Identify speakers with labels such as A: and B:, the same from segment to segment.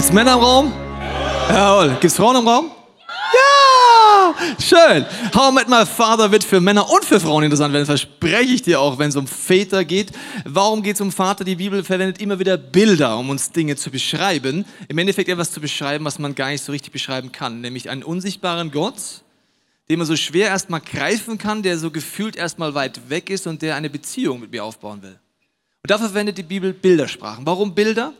A: Gibt es Männer im Raum? Jawohl. Gibt es Frauen im Raum? Ja, schön. How I Met My Father wird für Männer und für Frauen interessant werden, verspreche ich dir auch, wenn es um Väter geht. Warum geht es um Vater? Die Bibel verwendet immer wieder Bilder, um uns Dinge zu beschreiben. Im Endeffekt etwas zu beschreiben, was man gar nicht so richtig beschreiben kann, nämlich einen unsichtbaren Gott, den man so schwer erstmal greifen kann, der so gefühlt erstmal weit weg ist und der eine Beziehung mit mir aufbauen will. Und dafür verwendet die Bibel Bildersprachen. Warum Bilder?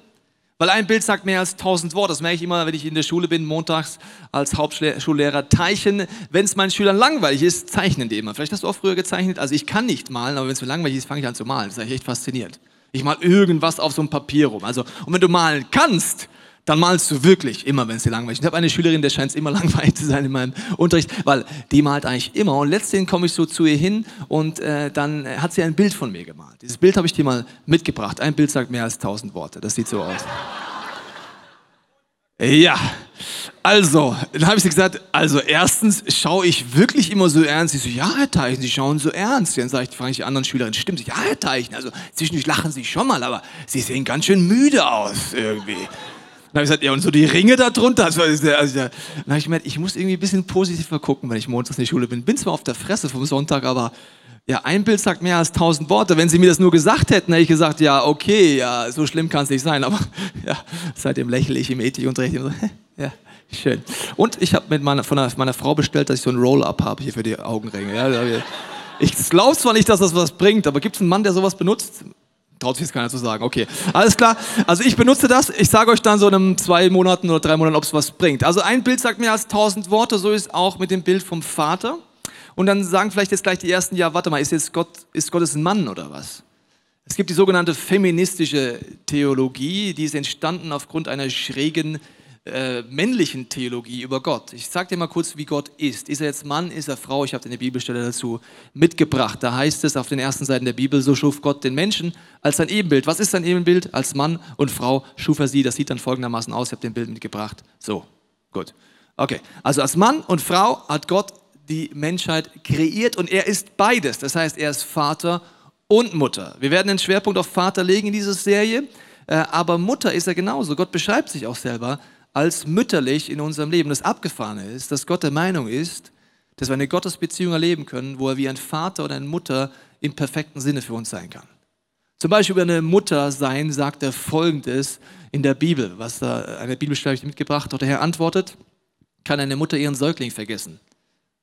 A: Weil ein Bild sagt mehr als tausend Worte. Das merke ich immer, wenn ich in der Schule bin, montags als Hauptschullehrer. Teichen, wenn es meinen Schülern langweilig ist, zeichnen die immer. Vielleicht hast du auch früher gezeichnet. Also ich kann nicht malen, aber wenn es mir langweilig ist, fange ich an zu malen. Das ist echt faszinierend. Ich mal irgendwas auf so einem Papier rum. Also, und wenn du malen kannst, dann malst du wirklich immer, wenn es dir langweilig ist. Ich habe eine Schülerin, der scheint es immer langweilig zu sein in meinem Unterricht, weil die malt eigentlich immer. Und letztendlich komme ich so zu ihr hin und äh, dann hat sie ein Bild von mir gemalt. Dieses Bild habe ich dir mal mitgebracht. Ein Bild sagt mehr als tausend Worte. Das sieht so aus. Ja, also, dann habe ich sie gesagt, also erstens schaue ich wirklich immer so ernst. Sie so, ja, Herr Teichen, Sie schauen so ernst. Dann sage ich, frage ich die anderen Schülerinnen, stimmt, ja, Herr Teichen, also zwischendurch lachen Sie schon mal, aber Sie sehen ganz schön müde aus irgendwie. Habe ich gesagt, ja, und so die Ringe da drunter. Also, also, dann habe ich gemerkt, ich muss irgendwie ein bisschen positiver gucken, wenn ich montags in die Schule bin. Bin zwar auf der Fresse vom Sonntag, aber ja, ein Bild sagt mehr als tausend Worte. Wenn Sie mir das nur gesagt hätten, hätte ich gesagt, ja, okay, ja, so schlimm kann es nicht sein. Aber ja, seitdem lächle ich im Ethikunterricht. Ja, schön. Und ich habe mit meiner, von meiner Frau bestellt, dass ich so ein Roll-Up habe hier für die Augenringe. Ja, ich glaube zwar nicht, dass das was bringt, aber gibt es einen Mann, der sowas benutzt? Traut sich jetzt keiner zu sagen. Okay, alles klar. Also ich benutze das. Ich sage euch dann so in zwei Monaten oder drei Monaten, ob es was bringt. Also ein Bild sagt mehr als tausend Worte. So ist auch mit dem Bild vom Vater. Und dann sagen vielleicht jetzt gleich die ersten, ja, warte mal, ist jetzt Gott, ist Gottes ein Mann oder was? Es gibt die sogenannte feministische Theologie, die ist entstanden aufgrund einer schrägen äh, männlichen Theologie über Gott. Ich sage dir mal kurz, wie Gott ist. Ist er jetzt Mann, ist er Frau? Ich habe eine Bibelstelle dazu mitgebracht. Da heißt es auf den ersten Seiten der Bibel, so schuf Gott den Menschen als sein Ebenbild. Was ist sein Ebenbild? Als Mann und Frau schuf er sie. Das sieht dann folgendermaßen aus. Ich habe den Bild mitgebracht. So, gut. Okay, also als Mann und Frau hat Gott die Menschheit kreiert und er ist beides. Das heißt, er ist Vater und Mutter. Wir werden den Schwerpunkt auf Vater legen in dieser Serie, äh, aber Mutter ist er genauso. Gott beschreibt sich auch selber als mütterlich in unserem Leben. Das Abgefahrene ist, dass Gott der Meinung ist, dass wir eine Gottesbeziehung erleben können, wo er wie ein Vater oder eine Mutter im perfekten Sinne für uns sein kann. Zum Beispiel über eine Mutter sein sagt er folgendes in der Bibel, was da eine Bibelstelle mitgebracht hat. Der Herr antwortet, kann eine Mutter ihren Säugling vergessen?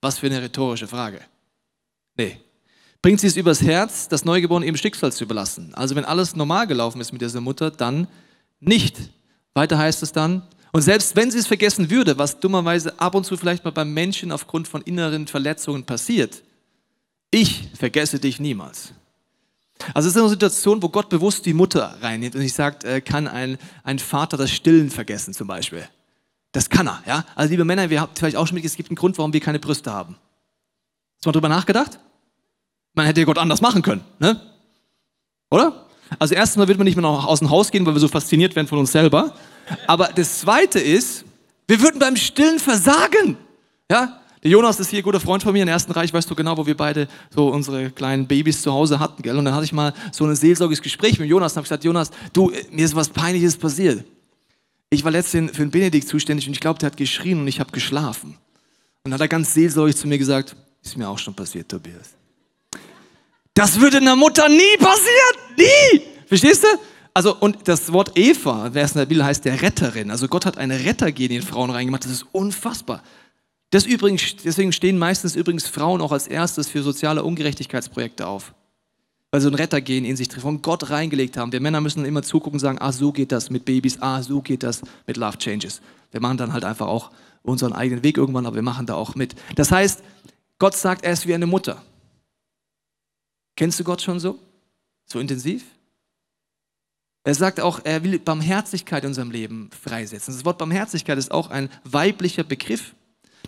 A: Was für eine rhetorische Frage. Nee. Bringt sie es übers Herz, das Neugeborene ihrem Schicksal zu überlassen? Also wenn alles normal gelaufen ist mit dieser Mutter, dann nicht. Weiter heißt es dann, und selbst wenn sie es vergessen würde, was dummerweise ab und zu vielleicht mal beim Menschen aufgrund von inneren Verletzungen passiert, ich vergesse dich niemals. Also es ist eine Situation, wo Gott bewusst die Mutter reinnimmt und ich sagt, äh, kann ein, ein Vater das Stillen vergessen zum Beispiel. Das kann er, ja. Also liebe Männer, wir haben vielleicht auch schon mit, es gibt einen Grund, warum wir keine Brüste haben. Hast du mal drüber nachgedacht? Man hätte Gott anders machen können, ne? Oder? Also erstens mal wird man nicht mehr noch aus dem Haus gehen, weil wir so fasziniert werden von uns selber. Aber das Zweite ist, wir würden beim Stillen versagen. Ja? Der Jonas ist hier guter Freund von mir. Der ersten Reich weißt du genau, wo wir beide so unsere kleinen Babys zu Hause hatten. Gell? Und dann hatte ich mal so ein seelsorgliches Gespräch mit Jonas und habe gesagt, Jonas, du, mir ist was Peinliches passiert. Ich war letztens für den Benedikt zuständig und ich glaube, der hat geschrien und ich habe geschlafen. Und dann hat er ganz seelsorglich zu mir gesagt, ist mir auch schon passiert, Tobias. Das würde einer Mutter nie passieren, nie. Verstehst du? Also, und das Wort Eva, wer es in der Bibel heißt, der Retterin. Also Gott hat eine Rettergene in Frauen reingemacht. Das ist unfassbar. Das übrigens, deswegen stehen meistens übrigens Frauen auch als erstes für soziale Ungerechtigkeitsprojekte auf. Weil sie ein Rettergen in sich von Gott reingelegt haben. Wir Männer müssen immer zugucken und sagen, ah, so geht das mit Babys, ah, so geht das mit Love Changes. Wir machen dann halt einfach auch unseren eigenen Weg irgendwann, aber wir machen da auch mit. Das heißt, Gott sagt, er ist wie eine Mutter. Kennst du Gott schon so? So intensiv? Er sagt auch, er will Barmherzigkeit in unserem Leben freisetzen. Das Wort Barmherzigkeit ist auch ein weiblicher Begriff.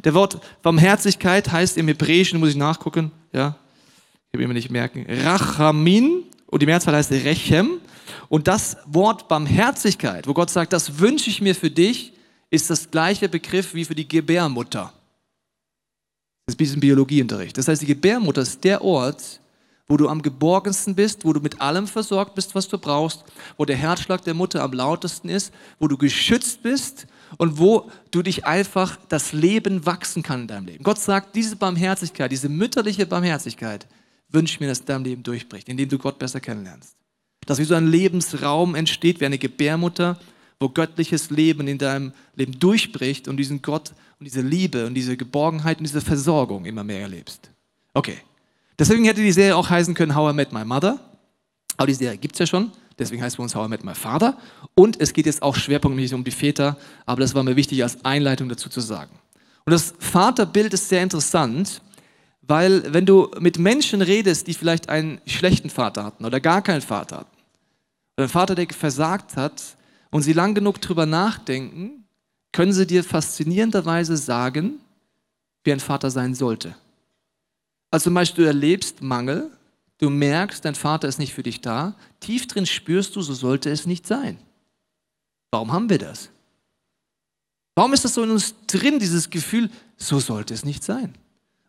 A: Der Wort Barmherzigkeit heißt im Hebräischen, muss ich nachgucken, ja, ich will mir nicht merken, Rachamin und die Mehrzahl heißt Rechem. Und das Wort Barmherzigkeit, wo Gott sagt, das wünsche ich mir für dich, ist das gleiche Begriff wie für die Gebärmutter. Das ist ein bisschen Biologieunterricht. Das heißt, die Gebärmutter ist der Ort, wo du am geborgensten bist, wo du mit allem versorgt bist, was du brauchst, wo der Herzschlag der Mutter am lautesten ist, wo du geschützt bist und wo du dich einfach das Leben wachsen kann in deinem Leben. Gott sagt, diese Barmherzigkeit, diese mütterliche Barmherzigkeit, wünsche mir, dass dein Leben durchbricht, indem du Gott besser kennenlernst. Dass wie so ein Lebensraum entsteht, wie eine Gebärmutter, wo göttliches Leben in deinem Leben durchbricht und diesen Gott und diese Liebe und diese Geborgenheit und diese Versorgung immer mehr erlebst. Okay. Deswegen hätte die Serie auch heißen können How I Met My Mother. Aber die Serie gibt es ja schon. Deswegen heißt es bei uns How I Met My Father. Und es geht jetzt auch schwerpunktmäßig um die Väter. Aber das war mir wichtig als Einleitung dazu zu sagen. Und das Vaterbild ist sehr interessant, weil wenn du mit Menschen redest, die vielleicht einen schlechten Vater hatten oder gar keinen Vater hatten, oder einen Vater, der versagt hat, und sie lang genug drüber nachdenken, können sie dir faszinierenderweise sagen, wie ein Vater sein sollte. Also zum Beispiel, du erlebst Mangel, du merkst, dein Vater ist nicht für dich da, tief drin spürst du, so sollte es nicht sein. Warum haben wir das? Warum ist das so in uns drin, dieses Gefühl, so sollte es nicht sein?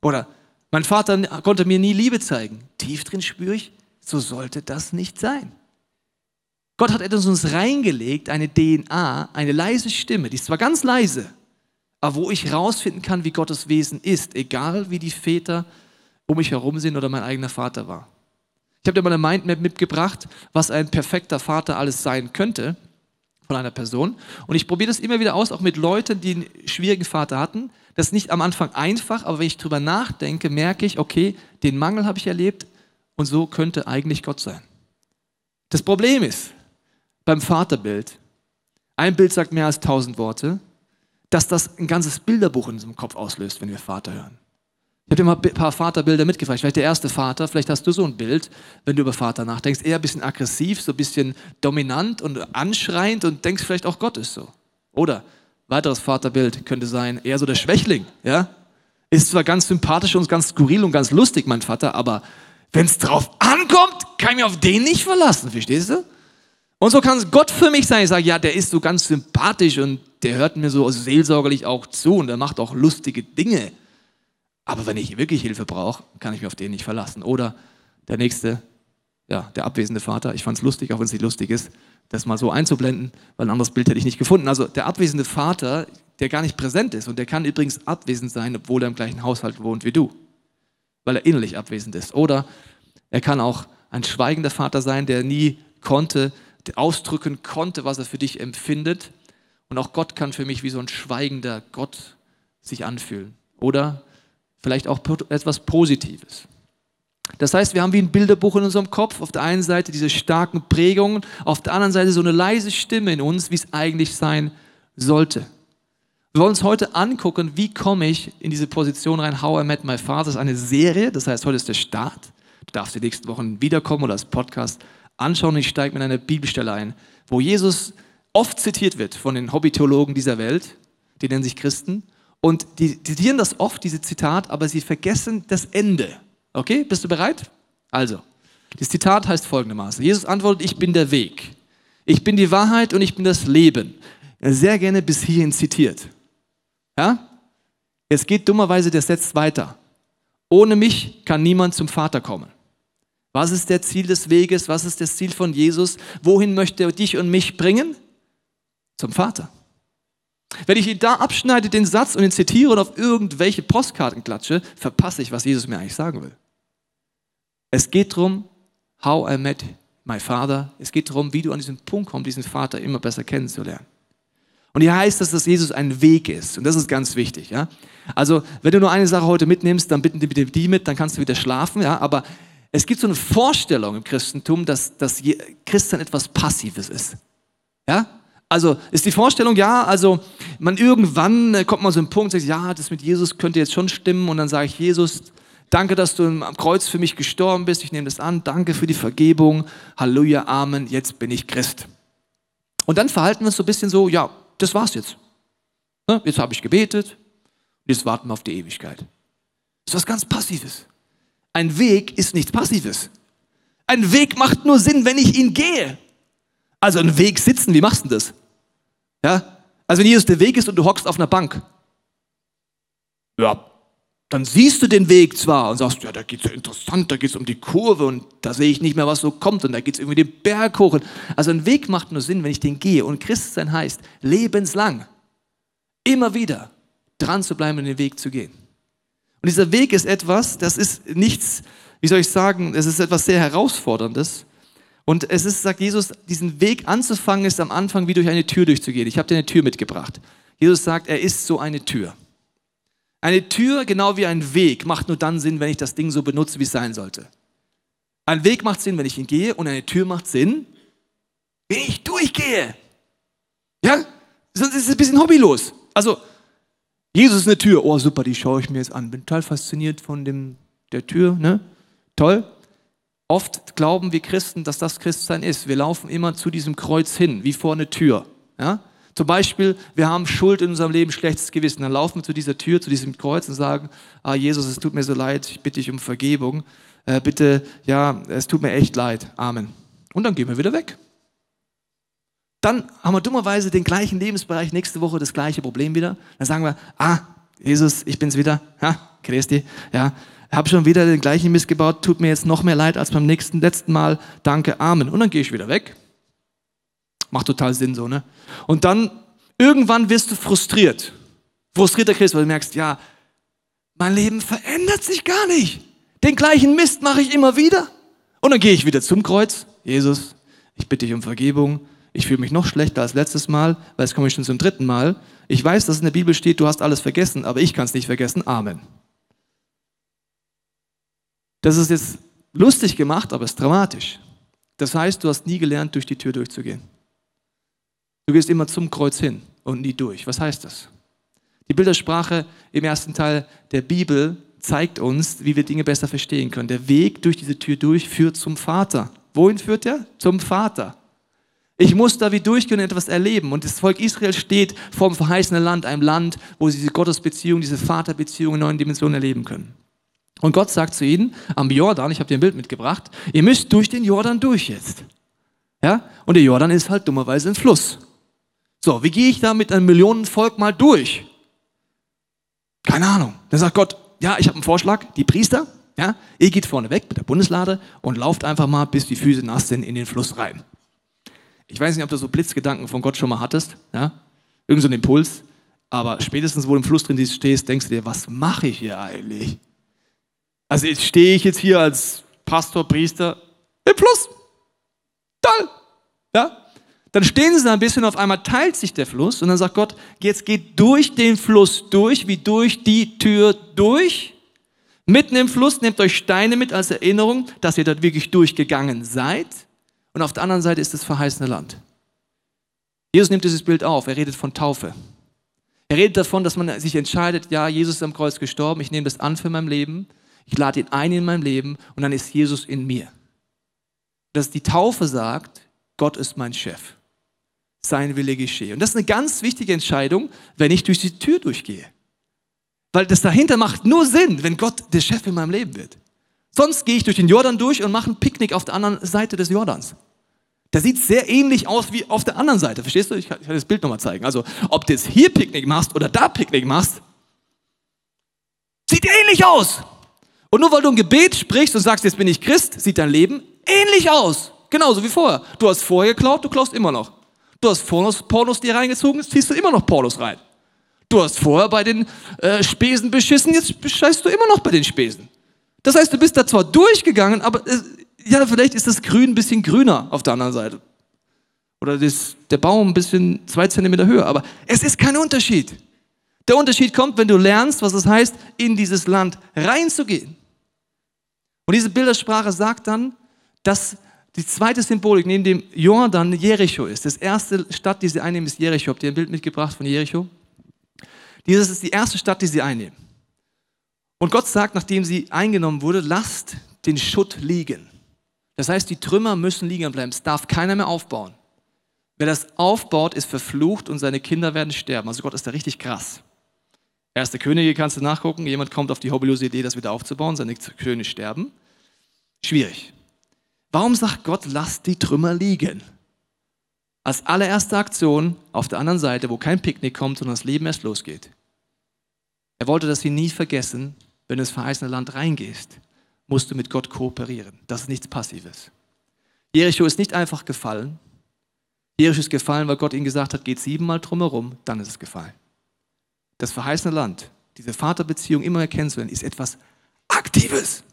A: Oder mein Vater konnte mir nie Liebe zeigen. Tief drin spüre ich, so sollte das nicht sein. Gott hat etwas in uns reingelegt, eine DNA, eine leise Stimme, die ist zwar ganz leise, aber wo ich rausfinden kann, wie Gottes Wesen ist, egal wie die Väter um mich herum sind oder mein eigener Vater war. Ich habe dir mal eine Mindmap mitgebracht, was ein perfekter Vater alles sein könnte von einer Person. Und ich probiere das immer wieder aus, auch mit Leuten, die einen schwierigen Vater hatten. Das ist nicht am Anfang einfach, aber wenn ich drüber nachdenke, merke ich, okay, den Mangel habe ich erlebt und so könnte eigentlich Gott sein. Das Problem ist, beim Vaterbild, ein Bild sagt mehr als tausend Worte, dass das ein ganzes Bilderbuch in unserem Kopf auslöst, wenn wir Vater hören. Ich habe dir mal ein paar Vaterbilder mitgebracht. Vielleicht der erste Vater, vielleicht hast du so ein Bild, wenn du über Vater nachdenkst, eher ein bisschen aggressiv, so ein bisschen dominant und anschreiend und denkst vielleicht auch Gott ist so. Oder weiteres Vaterbild könnte sein, eher so der Schwächling, ja? Ist zwar ganz sympathisch und ganz skurril und ganz lustig, mein Vater, aber wenn es drauf ankommt, kann ich mich auf den nicht verlassen, verstehst du? Und so kann Gott für mich sein. Ich sage, ja, der ist so ganz sympathisch und der hört mir so seelsorgerlich auch zu und der macht auch lustige Dinge. Aber wenn ich wirklich Hilfe brauche, kann ich mich auf den nicht verlassen. Oder der nächste, ja, der abwesende Vater. Ich fand es lustig, auch wenn es nicht lustig ist, das mal so einzublenden, weil ein anderes Bild hätte ich nicht gefunden. Also der abwesende Vater, der gar nicht präsent ist und der kann übrigens abwesend sein, obwohl er im gleichen Haushalt wohnt wie du, weil er innerlich abwesend ist. Oder er kann auch ein schweigender Vater sein, der nie konnte, ausdrücken konnte, was er für dich empfindet. Und auch Gott kann für mich wie so ein schweigender Gott sich anfühlen. Oder vielleicht auch etwas Positives. Das heißt, wir haben wie ein Bilderbuch in unserem Kopf. Auf der einen Seite diese starken Prägungen, auf der anderen Seite so eine leise Stimme in uns, wie es eigentlich sein sollte. Wir wollen uns heute angucken, wie komme ich in diese Position rein. How I Met My Father das ist eine Serie, das heißt, heute ist der Start. Du darfst die nächsten Wochen wiederkommen oder als Podcast anschauen ich steige mit einer Bibelstelle ein, wo Jesus oft zitiert wird von den Hobbytheologen dieser Welt, die nennen sich Christen, und die zitieren das oft, diese Zitat, aber sie vergessen das Ende. Okay, bist du bereit? Also, das Zitat heißt folgendermaßen. Jesus antwortet, ich bin der Weg. Ich bin die Wahrheit und ich bin das Leben. Sehr gerne bis hierhin zitiert. Ja? Es geht dummerweise der Satz weiter. Ohne mich kann niemand zum Vater kommen. Was ist der Ziel des Weges? Was ist das Ziel von Jesus? Wohin möchte er dich und mich bringen? Zum Vater. Wenn ich ihn da abschneide, den Satz und ihn zitiere und auf irgendwelche Postkarten klatsche, verpasse ich, was Jesus mir eigentlich sagen will. Es geht darum, how I met my father. Es geht darum, wie du an diesen Punkt kommst, diesen Vater immer besser kennenzulernen. Und hier heißt das, dass Jesus ein Weg ist. Und das ist ganz wichtig. Ja? Also, wenn du nur eine Sache heute mitnimmst, dann bitten bitte die mit, dann kannst du wieder schlafen. Ja? Aber es gibt so eine Vorstellung im Christentum, dass, dass Christen etwas Passives ist. Ja? Also ist die Vorstellung, ja, also man irgendwann äh, kommt man so ein Punkt, sagt, ja, das mit Jesus könnte jetzt schon stimmen und dann sage ich, Jesus, danke, dass du am Kreuz für mich gestorben bist, ich nehme das an, danke für die Vergebung, Halleluja, Amen, jetzt bin ich Christ. Und dann verhalten wir uns so ein bisschen so, ja, das war's jetzt. Ne, jetzt habe ich gebetet, jetzt warten wir auf die Ewigkeit. Das ist was ganz Passives. Ein Weg ist nichts Passives. Ein Weg macht nur Sinn, wenn ich ihn gehe. Also ein Weg sitzen, wie machst du das? Ja? Also wenn Jesus der Weg ist und du hockst auf einer Bank. Ja, dann siehst du den Weg zwar und sagst, ja, da geht es ja interessant, da geht es um die Kurve und da sehe ich nicht mehr, was so kommt und da geht es irgendwie den Berg hoch. Also ein Weg macht nur Sinn, wenn ich den gehe. Und Christsein heißt, lebenslang, immer wieder dran zu bleiben und den Weg zu gehen. Und dieser Weg ist etwas, das ist nichts, wie soll ich sagen, es ist etwas sehr Herausforderndes. Und es ist, sagt Jesus, diesen Weg anzufangen, ist am Anfang wie durch eine Tür durchzugehen. Ich habe dir eine Tür mitgebracht. Jesus sagt, er ist so eine Tür. Eine Tür, genau wie ein Weg, macht nur dann Sinn, wenn ich das Ding so benutze, wie es sein sollte. Ein Weg macht Sinn, wenn ich ihn gehe, und eine Tür macht Sinn, wenn ich durchgehe. Ja? Sonst ist es ein bisschen hobbylos. Also, Jesus ist eine Tür. Oh, super, die schaue ich mir jetzt an. Bin total fasziniert von dem, der Tür. Ne? Toll. Oft glauben wir Christen, dass das Christsein ist. Wir laufen immer zu diesem Kreuz hin, wie vor eine Tür. Ja? Zum Beispiel, wir haben Schuld in unserem Leben, schlechtes Gewissen. Dann laufen wir zu dieser Tür, zu diesem Kreuz und sagen, ah Jesus, es tut mir so leid, ich bitte dich um Vergebung. Äh, bitte, ja, es tut mir echt leid. Amen. Und dann gehen wir wieder weg. Dann haben wir dummerweise den gleichen Lebensbereich, nächste Woche das gleiche Problem wieder. Dann sagen wir, ah, Jesus, ich bin's wieder. Ha, Christi, ja, habe schon wieder den gleichen Mist gebaut, tut mir jetzt noch mehr leid als beim nächsten, letzten Mal. Danke, Amen. Und dann gehe ich wieder weg. Macht total Sinn so, ne? Und dann irgendwann wirst du frustriert. Frustrierter Christ, weil du merkst, ja, mein Leben verändert sich gar nicht. Den gleichen Mist mache ich immer wieder. Und dann gehe ich wieder zum Kreuz. Jesus, ich bitte dich um Vergebung. Ich fühle mich noch schlechter als letztes Mal, weil jetzt komme ich schon zum dritten Mal. Ich weiß, dass in der Bibel steht, du hast alles vergessen, aber ich kann es nicht vergessen. Amen. Das ist jetzt lustig gemacht, aber es ist dramatisch. Das heißt, du hast nie gelernt, durch die Tür durchzugehen. Du gehst immer zum Kreuz hin und nie durch. Was heißt das? Die Bildersprache im ersten Teil der Bibel zeigt uns, wie wir Dinge besser verstehen können. Der Weg durch diese Tür durch führt zum Vater. Wohin führt er? Zum Vater. Ich muss da wie durchgehen und etwas erleben. Und das Volk Israel steht vor dem verheißenen Land, einem Land, wo sie diese Gottesbeziehung, diese Vaterbeziehung in neuen Dimensionen erleben können. Und Gott sagt zu ihnen am Jordan, ich habe dir ein Bild mitgebracht, ihr müsst durch den Jordan durch jetzt. Ja? Und der Jordan ist halt dummerweise ein Fluss. So, wie gehe ich da mit einem Millionenvolk mal durch? Keine Ahnung. Dann sagt Gott, ja, ich habe einen Vorschlag, die Priester, ja, ihr geht vorne weg mit der Bundeslade und lauft einfach mal, bis die Füße nass sind, in den Fluss rein. Ich weiß nicht, ob du so Blitzgedanken von Gott schon mal hattest, ja, irgend so einen Impuls, aber spätestens, wo du im Fluss drin stehst, denkst du dir, was mache ich hier eigentlich? Also stehe ich jetzt hier als Pastor, Priester im Fluss. Toll. Ja? Dann stehen sie da ein bisschen, auf einmal teilt sich der Fluss und dann sagt Gott, jetzt geht durch den Fluss durch, wie durch die Tür durch. Mitten im Fluss nehmt euch Steine mit als Erinnerung, dass ihr dort wirklich durchgegangen seid. Und auf der anderen Seite ist das verheißene Land. Jesus nimmt dieses Bild auf, er redet von Taufe. Er redet davon, dass man sich entscheidet, ja, Jesus ist am Kreuz gestorben, ich nehme das an für mein Leben, ich lade ihn ein in mein Leben und dann ist Jesus in mir. Dass die Taufe sagt, Gott ist mein Chef sein Wille geschehe. Und das ist eine ganz wichtige Entscheidung, wenn ich durch die Tür durchgehe. Weil das dahinter macht nur Sinn, wenn Gott der Chef in meinem Leben wird. Sonst gehe ich durch den Jordan durch und mache ein Picknick auf der anderen Seite des Jordans. Der sieht sehr ähnlich aus wie auf der anderen Seite. Verstehst du? Ich kann, ich kann das Bild nochmal zeigen. Also, ob du jetzt hier Picknick machst oder da Picknick machst, sieht ähnlich aus. Und nur weil du ein Gebet sprichst und sagst, jetzt bin ich Christ, sieht dein Leben ähnlich aus. Genauso wie vorher. Du hast vorher geklaut, du klaust immer noch. Du hast Pornos, Pornos dir reingezogen, ziehst du immer noch Pornos rein. Du hast vorher bei den äh, Spesen beschissen, jetzt bescheißt du immer noch bei den Spesen. Das heißt, du bist da zwar durchgegangen, aber äh, ja, vielleicht ist das Grün ein bisschen grüner auf der anderen Seite. Oder das, der Baum ein bisschen zwei Zentimeter höher. Aber es ist kein Unterschied. Der Unterschied kommt, wenn du lernst, was es heißt, in dieses Land reinzugehen. Und diese Bildersprache sagt dann, dass die zweite Symbolik neben dem Jordan Jericho ist. Das erste Stadt, die sie einnehmen, ist Jericho. Habt ihr ein Bild mitgebracht von Jericho? Dieses ist die erste Stadt, die sie einnehmen. Und Gott sagt, nachdem sie eingenommen wurde, lasst den Schutt liegen. Das heißt, die Trümmer müssen liegen bleiben. Es darf keiner mehr aufbauen. Wer das aufbaut, ist verflucht und seine Kinder werden sterben. Also Gott ist da richtig krass. Erste Könige kannst du nachgucken. Jemand kommt auf die hobbylose Idee, das wieder aufzubauen. Seine Söhne sterben. Schwierig. Warum sagt Gott, lasst die Trümmer liegen? Als allererste Aktion auf der anderen Seite, wo kein Picknick kommt, sondern das Leben erst losgeht. Er wollte, dass sie nie vergessen, wenn du ins verheißene Land reingehst, musst du mit Gott kooperieren. Das ist nichts Passives. Jericho ist nicht einfach gefallen. Jericho ist gefallen, weil Gott ihm gesagt hat, geht siebenmal drumherum, dann ist es gefallen. Das verheißene Land, diese Vaterbeziehung immer mehr kennenzulernen, ist etwas Aktives.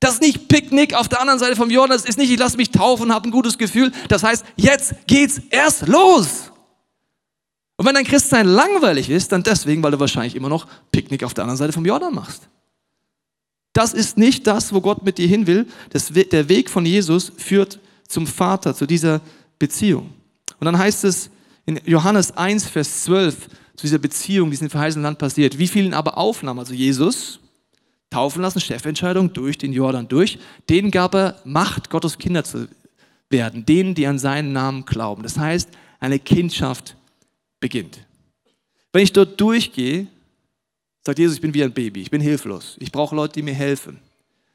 A: Das ist nicht Picknick auf der anderen Seite vom Jordan, das ist nicht, ich lasse mich taufen und habe ein gutes Gefühl. Das heißt, jetzt geht's erst los. Und wenn dein Christsein langweilig ist, dann deswegen, weil du wahrscheinlich immer noch Picknick auf der anderen Seite vom Jordan machst. Das ist nicht das, wo Gott mit dir hin will. Das, der Weg von Jesus führt zum Vater, zu dieser Beziehung. Und dann heißt es in Johannes 1, Vers 12, zu dieser Beziehung, die in dem verheißenen Land passiert, wie vielen aber aufnahm, also Jesus, taufen lassen, Chefentscheidung durch den Jordan durch. Denen gab er Macht, Gottes Kinder zu werden, denen, die an seinen Namen glauben. Das heißt, eine Kindschaft beginnt. Wenn ich dort durchgehe, sagt Jesus, ich bin wie ein Baby, ich bin hilflos. Ich brauche Leute, die mir helfen.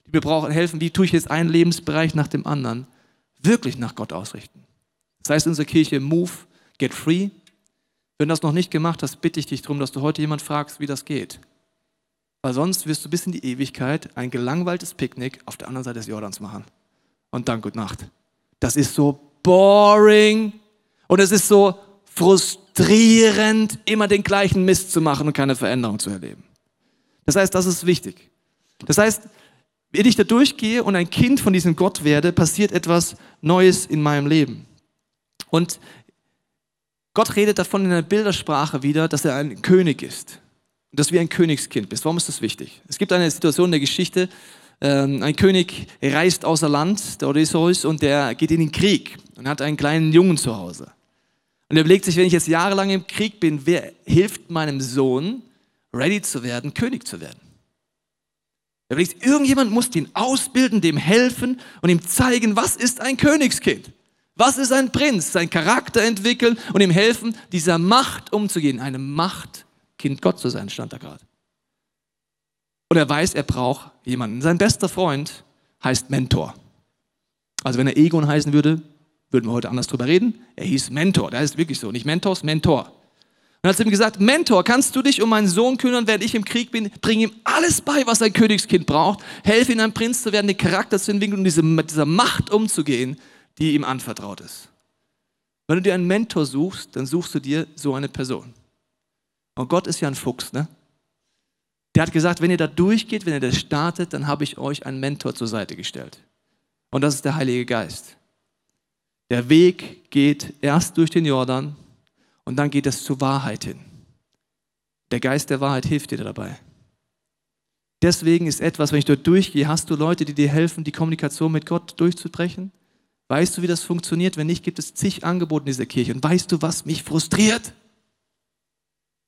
A: Die mir brauchen helfen, wie tue ich jetzt einen Lebensbereich nach dem anderen wirklich nach Gott ausrichten. Das heißt, unsere Kirche Move, Get Free. Wenn du das noch nicht gemacht hast, bitte ich dich darum, dass du heute jemand fragst, wie das geht. Weil sonst wirst du bis in die Ewigkeit ein gelangweiltes Picknick auf der anderen Seite des Jordans machen. Und dann gute Nacht. Das ist so boring und es ist so frustrierend, immer den gleichen Mist zu machen und keine Veränderung zu erleben. Das heißt, das ist wichtig. Das heißt, wenn ich da durchgehe und ein Kind von diesem Gott werde, passiert etwas Neues in meinem Leben. Und Gott redet davon in einer Bildersprache wieder, dass er ein König ist dass du wie ein Königskind bist. Warum ist das wichtig? Es gibt eine Situation in der Geschichte, ähm, ein König reist außer Land, der Odysseus, und der geht in den Krieg und hat einen kleinen Jungen zu Hause. Und er überlegt sich, wenn ich jetzt jahrelang im Krieg bin, wer hilft meinem Sohn, ready zu werden, König zu werden? Er überlegt, irgendjemand muss ihn ausbilden, dem helfen und ihm zeigen, was ist ein Königskind? Was ist ein Prinz? Sein Charakter entwickeln und ihm helfen, dieser Macht umzugehen. Eine Macht, Kind Gott zu sein, stand da gerade. Und er weiß, er braucht jemanden. Sein bester Freund heißt Mentor. Also wenn er Egon heißen würde, würden wir heute anders drüber reden. Er hieß Mentor. Der heißt wirklich so. Nicht Mentors, Mentor. Und hat ihm gesagt, Mentor, kannst du dich um meinen Sohn kümmern, während ich im Krieg bin? Bring ihm alles bei, was ein Königskind braucht. Helfe ihm, ein Prinz zu werden, den Charakter zu entwickeln und diese, mit dieser Macht umzugehen, die ihm anvertraut ist. Wenn du dir einen Mentor suchst, dann suchst du dir so eine Person. Und Gott ist ja ein Fuchs, ne? Der hat gesagt, wenn ihr da durchgeht, wenn ihr das startet, dann habe ich euch einen Mentor zur Seite gestellt. Und das ist der Heilige Geist. Der Weg geht erst durch den Jordan und dann geht es zur Wahrheit hin. Der Geist der Wahrheit hilft dir dabei. Deswegen ist etwas, wenn ich dort durchgehe, hast du Leute, die dir helfen, die Kommunikation mit Gott durchzubrechen? Weißt du, wie das funktioniert? Wenn nicht, gibt es zig Angebote in dieser Kirche. Und weißt du, was mich frustriert?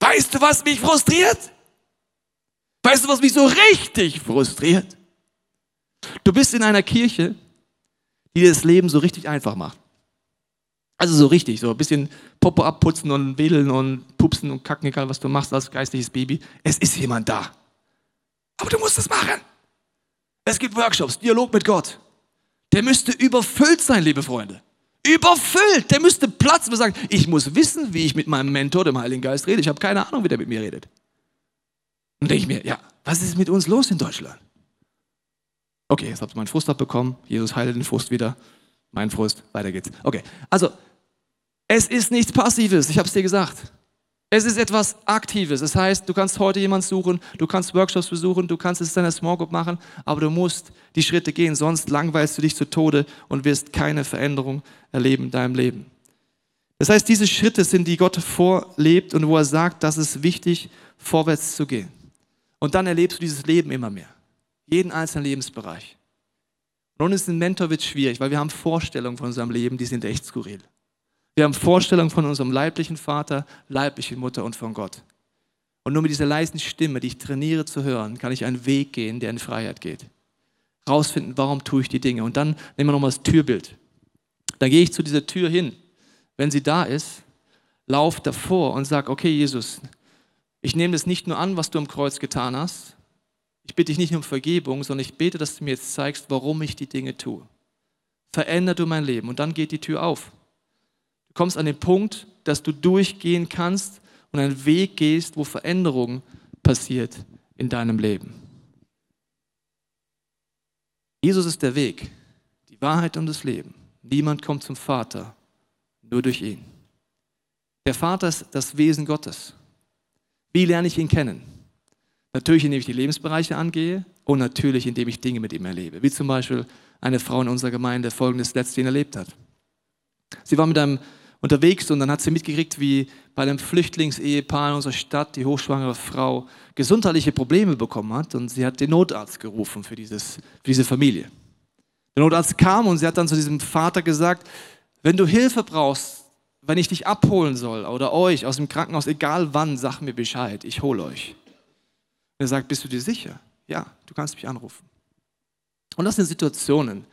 A: Weißt du, was mich frustriert? Weißt du, was mich so richtig frustriert? Du bist in einer Kirche, die dir das Leben so richtig einfach macht. Also so richtig, so ein bisschen Popo abputzen und wedeln und pupsen und kacken, egal was du machst als geistliches Baby. Es ist jemand da. Aber du musst es machen. Es gibt Workshops, Dialog mit Gott. Der müsste überfüllt sein, liebe Freunde überfüllt. Der müsste platzen und sagen, ich muss wissen, wie ich mit meinem Mentor, dem Heiligen Geist, rede. Ich habe keine Ahnung, wie der mit mir redet. Und denke ich mir, ja, was ist mit uns los in Deutschland? Okay, jetzt habt ihr meinen Frust abbekommen. Jesus heile den Frust wieder. Mein Frust, weiter geht's. Okay, also, es ist nichts Passives, ich habe es dir gesagt. Es ist etwas Aktives. Das heißt, du kannst heute jemanden suchen, du kannst Workshops besuchen, du kannst es in deiner Small Group machen, aber du musst die Schritte gehen, sonst langweilst du dich zu Tode und wirst keine Veränderung erleben in deinem Leben. Das heißt, diese Schritte sind, die Gott vorlebt und wo er sagt, das ist wichtig, vorwärts zu gehen. Und dann erlebst du dieses Leben immer mehr. Jeden einzelnen Lebensbereich. Nun ist ein Mentor wird schwierig, weil wir haben Vorstellungen von unserem Leben, die sind echt skurril. Wir haben Vorstellungen von unserem leiblichen Vater, leiblichen Mutter und von Gott. Und nur mit dieser leisen Stimme, die ich trainiere zu hören, kann ich einen Weg gehen, der in Freiheit geht. Rausfinden, warum tue ich die Dinge. Und dann nehmen wir nochmal das Türbild. Dann gehe ich zu dieser Tür hin. Wenn sie da ist, lauf davor und sag, okay, Jesus, ich nehme das nicht nur an, was du am Kreuz getan hast. Ich bitte dich nicht nur um Vergebung, sondern ich bete, dass du mir jetzt zeigst, warum ich die Dinge tue. Veränder du mein Leben. Und dann geht die Tür auf kommst an den Punkt, dass du durchgehen kannst und einen Weg gehst, wo Veränderung passiert in deinem Leben. Jesus ist der Weg, die Wahrheit und das Leben. Niemand kommt zum Vater, nur durch ihn. Der Vater ist das Wesen Gottes. Wie lerne ich ihn kennen? Natürlich, indem ich die Lebensbereiche angehe und natürlich, indem ich Dinge mit ihm erlebe. Wie zum Beispiel eine Frau in unserer Gemeinde folgendes letzte erlebt hat. Sie war mit einem unterwegs und dann hat sie mitgekriegt, wie bei einem Flüchtlingsehepaar in unserer Stadt die hochschwangere Frau gesundheitliche Probleme bekommen hat und sie hat den Notarzt gerufen für, dieses, für diese Familie. Der Notarzt kam und sie hat dann zu diesem Vater gesagt, wenn du Hilfe brauchst, wenn ich dich abholen soll oder euch aus dem Krankenhaus, egal wann, sag mir Bescheid, ich hole euch. Und er sagt, bist du dir sicher? Ja, du kannst mich anrufen. Und das sind Situationen,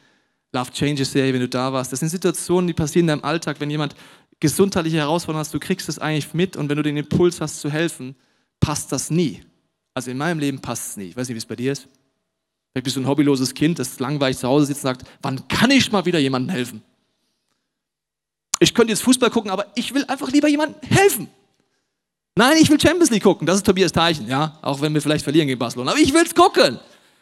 A: Love Changes Serie, wenn du da warst. Das sind Situationen, die passieren in deinem Alltag, wenn jemand gesundheitliche Herausforderungen hast, du kriegst es eigentlich mit und wenn du den Impuls hast zu helfen, passt das nie. Also in meinem Leben passt es nie. Ich weiß nicht, wie es bei dir ist. Vielleicht bist du ein hobbyloses Kind, das langweilig zu Hause sitzt und sagt, wann kann ich mal wieder jemandem helfen? Ich könnte jetzt Fußball gucken, aber ich will einfach lieber jemandem helfen. Nein, ich will Champions League gucken. Das ist Tobias Teichen, ja. Auch wenn wir vielleicht verlieren gegen Barcelona. Aber ich will es gucken.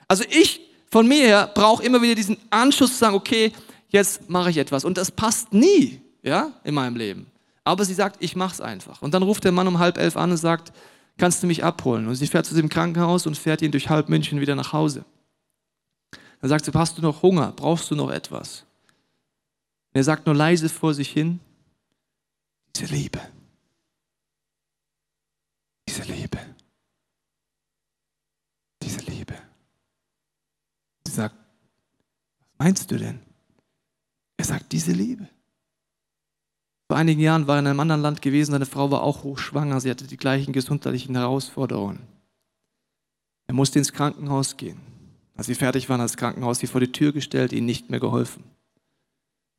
A: Also ich von mir her brauche immer wieder diesen Anschluss zu sagen, okay, jetzt mache ich etwas. Und das passt nie, ja, in meinem Leben. Aber sie sagt, ich mache es einfach. Und dann ruft der Mann um halb elf an und sagt, kannst du mich abholen? Und sie fährt zu dem Krankenhaus und fährt ihn durch halb München wieder nach Hause. Dann sagt sie, hast du noch Hunger? Brauchst du noch etwas? Und er sagt nur leise vor sich hin, diese Liebe. Diese Liebe. Sie sagt, was meinst du denn? Er sagt, diese Liebe. Vor einigen Jahren war er in einem anderen Land gewesen, seine Frau war auch hochschwanger, sie hatte die gleichen gesundheitlichen Herausforderungen. Er musste ins Krankenhaus gehen. Als sie fertig waren, das Krankenhaus sie vor die Tür gestellt, ihnen nicht mehr geholfen.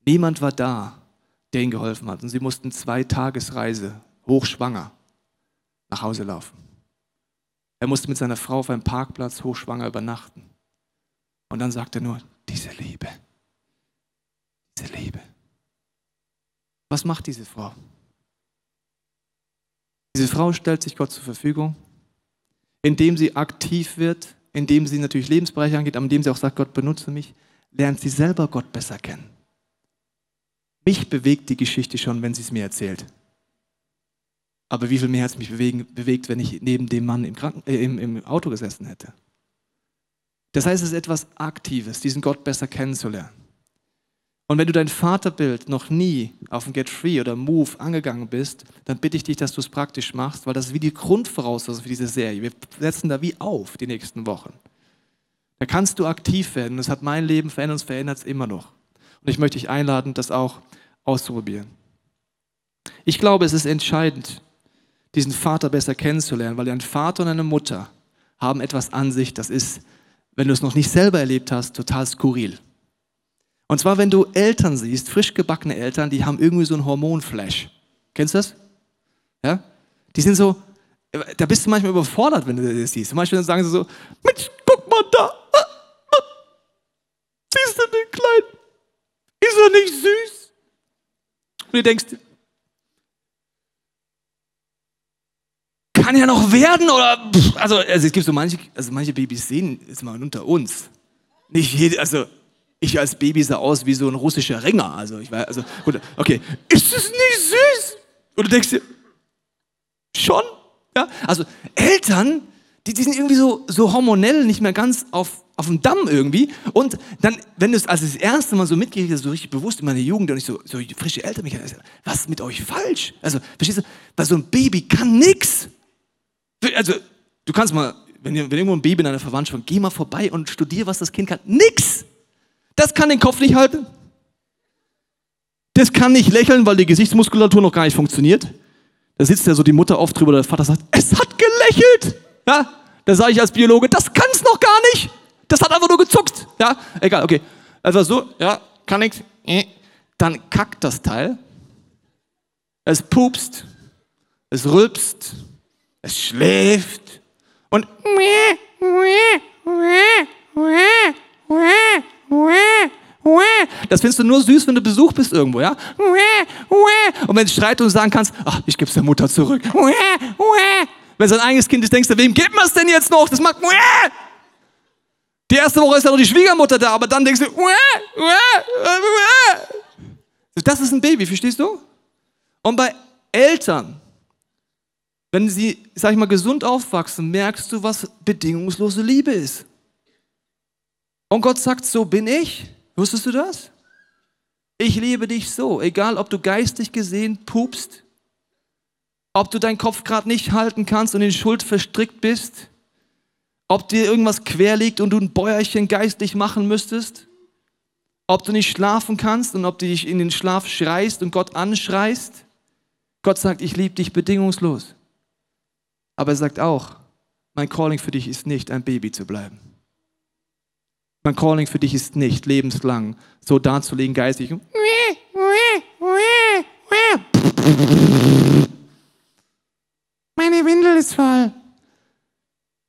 A: Niemand war da, der ihnen geholfen hat. Und sie mussten zwei Tagesreise, hochschwanger, nach Hause laufen. Er musste mit seiner Frau auf einem Parkplatz hochschwanger übernachten. Und dann sagt er nur, diese Liebe, diese Liebe. Was macht diese Frau? Diese Frau stellt sich Gott zur Verfügung, indem sie aktiv wird, indem sie natürlich Lebensbereiche angeht, aber indem sie auch sagt, Gott benutze mich, lernt sie selber Gott besser kennen. Mich bewegt die Geschichte schon, wenn sie es mir erzählt. Aber wie viel mehr hat es mich bewegen, bewegt, wenn ich neben dem Mann im, Kranken, äh, im, im Auto gesessen hätte? Das heißt, es ist etwas Aktives, diesen Gott besser kennenzulernen. Und wenn du dein Vaterbild noch nie auf dem Get Free oder Move angegangen bist, dann bitte ich dich, dass du es praktisch machst, weil das ist wie die Grundvoraussetzung für diese Serie. Wir setzen da wie auf die nächsten Wochen. Da kannst du aktiv werden. Das hat mein Leben verändert und verändert es immer noch. Und ich möchte dich einladen, das auch auszuprobieren. Ich glaube, es ist entscheidend, diesen Vater besser kennenzulernen, weil ein Vater und eine Mutter haben etwas an sich, das ist wenn du es noch nicht selber erlebt hast, total skurril. Und zwar, wenn du Eltern siehst, frisch gebackene Eltern, die haben irgendwie so einen Hormonflash. Kennst du das? Ja? Die sind so, da bist du manchmal überfordert, wenn du das siehst. Zum Beispiel sagen sie so, Mensch, guck mal da. Siehst du den Kleinen? Ist er nicht süß? Und du denkst, kann ja noch werden oder also, also es gibt so manche, also manche Babys sehen jetzt mal unter uns. Nicht jede, also ich als Baby sah aus wie so ein russischer Ringer. Also ich war, also gut, okay, ist es nicht süß? Und du denkst dir, schon? Ja, also Eltern, die, die sind irgendwie so, so hormonell nicht mehr ganz auf, auf dem Damm irgendwie. Und dann, wenn du es als das erste Mal so mitgekriegt hast, so richtig bewusst in meiner Jugend und ich so, so frische Eltern, mich, was ist mit euch falsch? Also, verstehst du, weil so ein Baby kann nichts. Also, du kannst mal, wenn, wenn irgendwo ein Baby in einer Verwandtschaft, geh mal vorbei und studier, was das Kind kann. Nix! Das kann den Kopf nicht halten. Das kann nicht lächeln, weil die Gesichtsmuskulatur noch gar nicht funktioniert. Da sitzt ja so die Mutter oft drüber, der Vater sagt, es hat gelächelt. Ja, da sage ich als Biologe, das kann es noch gar nicht. Das hat einfach nur gezuckt. Ja, egal, okay. Also so, ja, kann nichts. Äh. Dann kackt das Teil. Es pupst. Es rülpst es schläft und das findest du nur süß, wenn du Besuch bist irgendwo, ja? Und wenn es schreit und sagen kannst, ach, ich gebe es der Mutter zurück. Wenn sein eigenes Kind ist, denkst du, wem gibt man es denn jetzt noch? Das macht Die erste Woche ist ja noch die Schwiegermutter da, aber dann denkst du, das ist ein Baby, verstehst du? Und bei Eltern, wenn sie, sag ich mal, gesund aufwachsen, merkst du, was bedingungslose Liebe ist. Und Gott sagt, so bin ich. Wusstest du das? Ich liebe dich so, egal ob du geistig gesehen pupst, ob du deinen Kopf gerade nicht halten kannst und in Schuld verstrickt bist, ob dir irgendwas quer liegt und du ein Bäuerchen geistig machen müsstest, ob du nicht schlafen kannst und ob du dich in den Schlaf schreist und Gott anschreist. Gott sagt, ich liebe dich bedingungslos. Aber er sagt auch, mein Calling für dich ist nicht, ein Baby zu bleiben. Mein Calling für dich ist nicht, lebenslang so dazulegen, geistig. Meine Windel ist voll.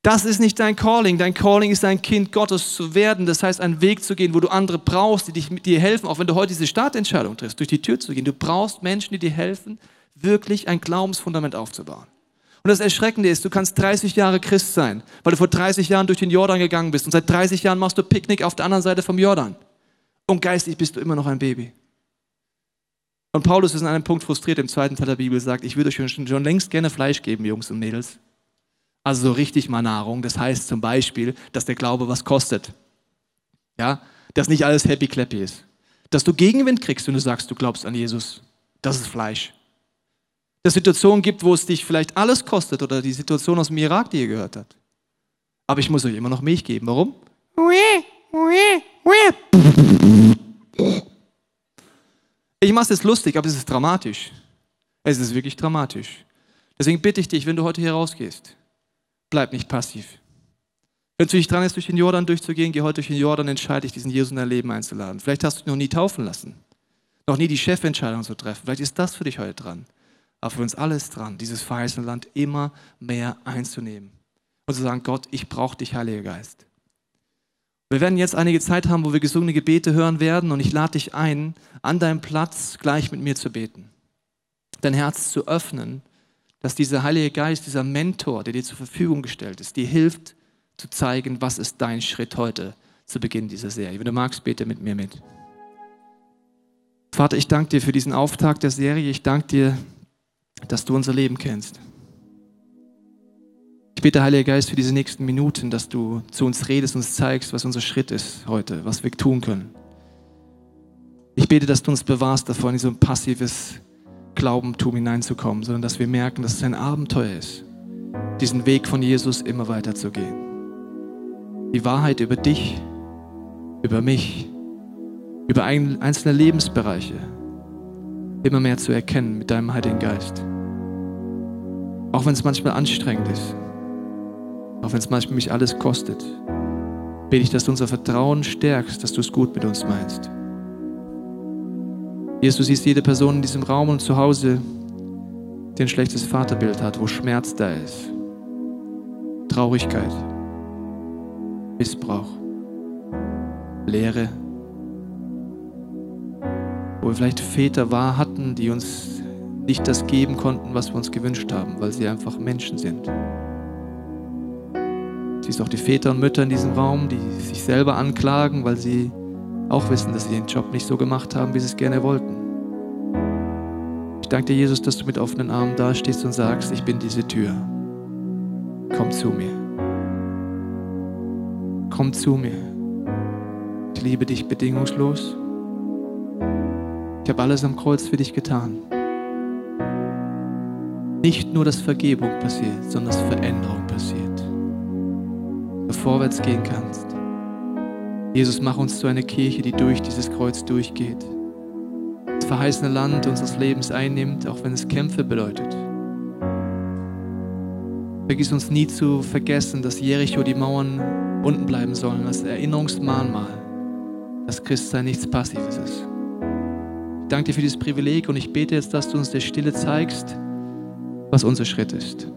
A: Das ist nicht dein Calling. Dein Calling ist ein Kind Gottes zu werden. Das heißt, einen Weg zu gehen, wo du andere brauchst, die dich mit dir helfen, auch wenn du heute diese Startentscheidung triffst, durch die Tür zu gehen. Du brauchst Menschen, die dir helfen, wirklich ein Glaubensfundament aufzubauen. Und das Erschreckende ist, du kannst 30 Jahre Christ sein, weil du vor 30 Jahren durch den Jordan gegangen bist und seit 30 Jahren machst du Picknick auf der anderen Seite vom Jordan. Und geistig bist du immer noch ein Baby. Und Paulus ist an einem Punkt frustriert im zweiten Teil der Bibel, sagt, ich würde euch schon, längst gerne Fleisch geben, Jungs und Mädels. Also so richtig mal Nahrung. Das heißt zum Beispiel, dass der Glaube was kostet. Ja, dass nicht alles happy clappy ist. Dass du Gegenwind kriegst, wenn du sagst, du glaubst an Jesus. Das ist Fleisch es Situationen gibt, wo es dich vielleicht alles kostet oder die Situation aus dem Irak, die ihr gehört habt. Aber ich muss euch immer noch Milch geben. Warum? Ich mache es jetzt lustig, aber es ist dramatisch. Es ist wirklich dramatisch. Deswegen bitte ich dich, wenn du heute hier rausgehst, bleib nicht passiv. Wenn es für dich dran ist, durch den Jordan durchzugehen, geh heute durch den Jordan, entscheide dich, diesen Jesus in dein Leben einzuladen. Vielleicht hast du dich noch nie taufen lassen, noch nie die Chefentscheidung zu treffen. Vielleicht ist das für dich heute dran aber für uns alles dran, dieses verheißene Land immer mehr einzunehmen und zu sagen, Gott, ich brauche dich, Heiliger Geist. Wir werden jetzt einige Zeit haben, wo wir gesungene Gebete hören werden und ich lade dich ein, an deinem Platz gleich mit mir zu beten. Dein Herz zu öffnen, dass dieser Heilige Geist, dieser Mentor, der dir zur Verfügung gestellt ist, dir hilft zu zeigen, was ist dein Schritt heute zu Beginn dieser Serie. Wenn du magst, bete mit mir mit. Vater, ich danke dir für diesen Auftakt der Serie. Ich danke dir, dass du unser Leben kennst. Ich bitte, Heiliger Geist, für diese nächsten Minuten, dass du zu uns redest, uns zeigst, was unser Schritt ist heute, was wir tun können. Ich bete, dass du uns bewahrst davor, in so ein passives Glaubentum hineinzukommen, sondern dass wir merken, dass es ein Abenteuer ist, diesen Weg von Jesus immer weiter zu gehen. Die Wahrheit über dich, über mich, über einzelne Lebensbereiche, immer mehr zu erkennen mit deinem Heiligen Geist. Auch wenn es manchmal anstrengend ist, auch wenn es manchmal mich alles kostet, bete ich, dass du unser Vertrauen stärkst, dass du es gut mit uns meinst. Jesus, du siehst jede Person in diesem Raum und zu Hause, die ein schlechtes Vaterbild hat, wo Schmerz da ist, Traurigkeit, Missbrauch, Leere, wo wir vielleicht Väter wahr hatten, die uns nicht das geben konnten, was wir uns gewünscht haben, weil sie einfach Menschen sind. Siehst auch die Väter und Mütter in diesem Raum, die sich selber anklagen, weil sie auch wissen, dass sie den Job nicht so gemacht haben, wie sie es gerne wollten. Ich danke dir, Jesus, dass du mit offenen Armen dastehst und sagst, ich bin diese Tür. Komm zu mir. Komm zu mir. Ich liebe dich bedingungslos. Ich habe alles am Kreuz für dich getan. Nicht nur, dass Vergebung passiert, sondern dass Veränderung passiert. Du vorwärts gehen kannst. Jesus, mach uns zu einer Kirche, die durch dieses Kreuz durchgeht. Das verheißene Land unseres Lebens einnimmt, auch wenn es Kämpfe bedeutet. Vergiss uns nie zu vergessen, dass Jericho die Mauern unten bleiben sollen, als Erinnerungsmahnmal, dass Christsein nichts Passives ist. Ich danke dir für dieses Privileg und ich bete jetzt, dass du uns der Stille zeigst, was unser Schritt ist.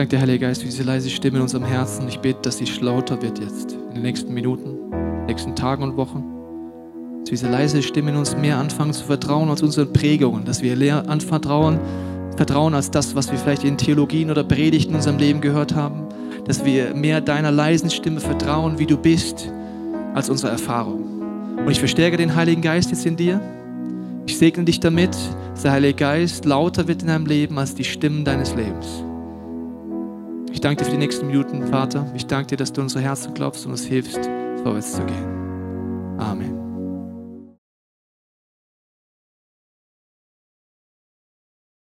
A: Danke dir, Heiliger Geist, für diese leise Stimme in unserem Herzen. Ich bete, dass sie lauter wird jetzt, in den nächsten Minuten, nächsten Tagen und Wochen. Dass diese leise Stimme in uns mehr anfangen zu vertrauen als unseren Prägungen, dass wir leer anvertrauen, vertrauen als das, was wir vielleicht in Theologien oder Predigten in unserem Leben gehört haben. Dass wir mehr deiner leisen Stimme vertrauen, wie du bist, als unsere Erfahrung. Und ich verstärke den Heiligen Geist jetzt in dir. Ich segne dich damit, dass der Heilige Geist lauter wird in deinem Leben als die Stimmen deines Lebens. Ich danke dir für die nächsten Minuten, Vater. Ich danke dir, dass du unsere Herzen glaubst und uns hilfst, vorwärts zu gehen. Amen.